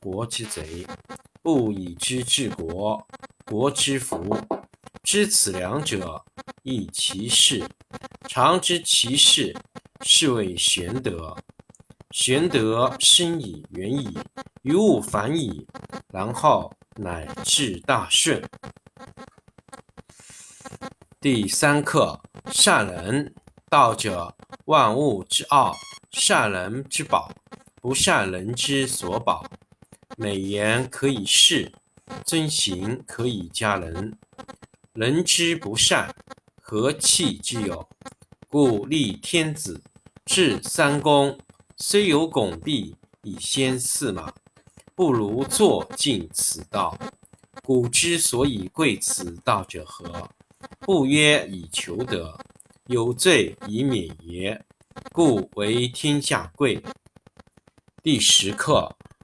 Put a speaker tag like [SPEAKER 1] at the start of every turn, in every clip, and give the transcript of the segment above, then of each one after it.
[SPEAKER 1] 国之贼。不以知治国，国之福。知此两者，亦其事。常知其事，是谓玄德。玄德深以，远矣，于物反矣，然后乃至大顺。第三课：善人。道者，万物之奥，善人之宝，不善人之所宝。美言可以世，尊行可以加人。人之不善，何气之有？故立天子，制三公，虽有拱璧以先驷马，不如坐尽此道。古之所以贵此道者何？不曰以求得，有罪以免也。故为天下贵。第十课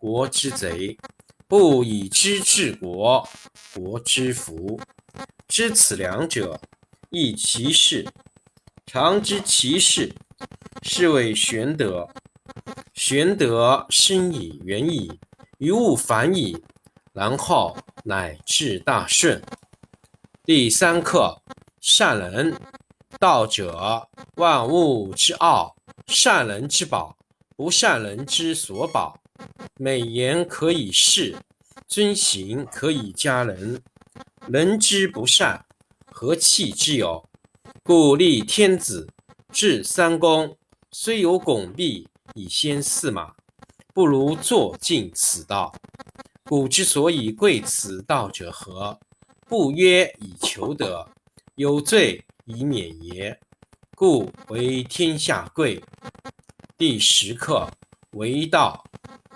[SPEAKER 1] 国之贼。不以知治国，国之福。知此两者，亦其事。常知其事，是谓玄德。玄德深矣，远矣，于物反矣，然后乃至大顺。第三课：善人。道者，万物之奥，善人之宝，不善人之所宝。美言可以世，尊行可以加人。人之不善，何气之有？故立天子，制三公，虽有拱璧以先驷马，不如坐尽此道。古之所以贵此道者何？不曰以求得，有罪以免也。故为天下贵。第十课为道。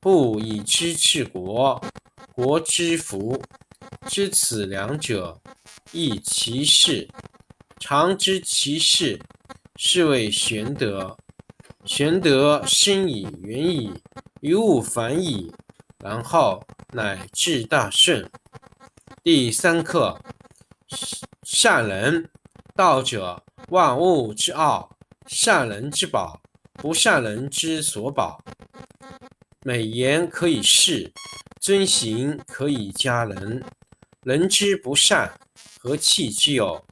[SPEAKER 1] 不以知治国，国之福。知此两者，亦其事。常知其事，是谓玄德。玄德深矣，远矣，于物反矣，然后乃至大顺。第三课：善人。道者，万物之奥，善人之宝，不善人之所宝。美言可以世，尊行可以加人。人之不善，何气之有？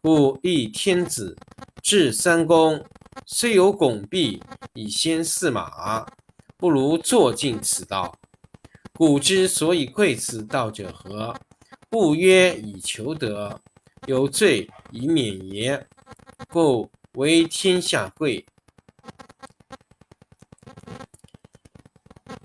[SPEAKER 1] 故立天子，制三公，虽有拱璧以先驷马，不如坐尽此道。古之所以贵此道者何？不曰以求得，有罪以免也。故为天下贵。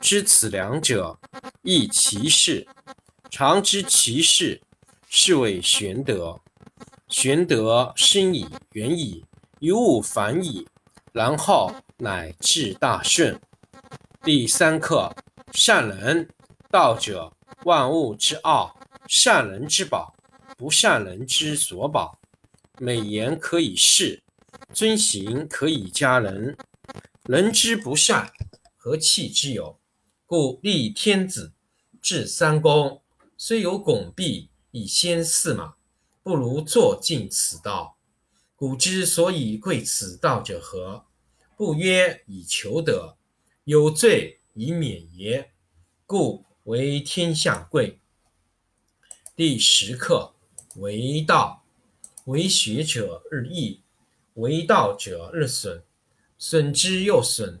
[SPEAKER 1] 知此两者，亦其事。常知其事。是谓玄德。玄德深矣，远矣，于物反矣，然后乃至大顺。第三课：善人。道者，万物之奥，善人之宝，不善人之所宝。美言可以世，尊行可以加人。人之不善，何气之有？故立天子，制三公，虽有拱璧。以先驷马，不如坐尽此道。古之所以贵此道者何？不曰以求得，有罪以免也。故为天下贵。第十课：为道，为学者日益，为道者日损。损之又损，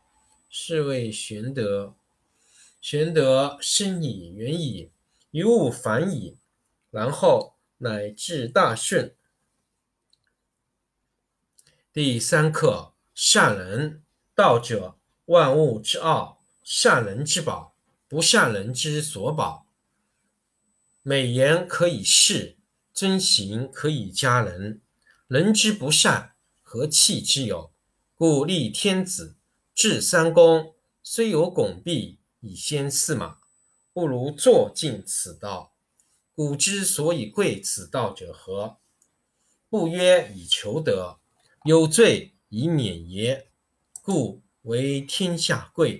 [SPEAKER 1] 是谓玄德。玄德深矣，远矣，于物反矣。然后乃至大顺。第三课：善人。道者，万物之奥，善人之宝，不善人之所宝。美言可以世，遵行可以加人。人之不善，何气之有？故立天子，至三公，虽有拱璧以先驷马，不如坐尽此道。古之所以贵此道者何？不曰以求得，有罪以免也。故为天下贵。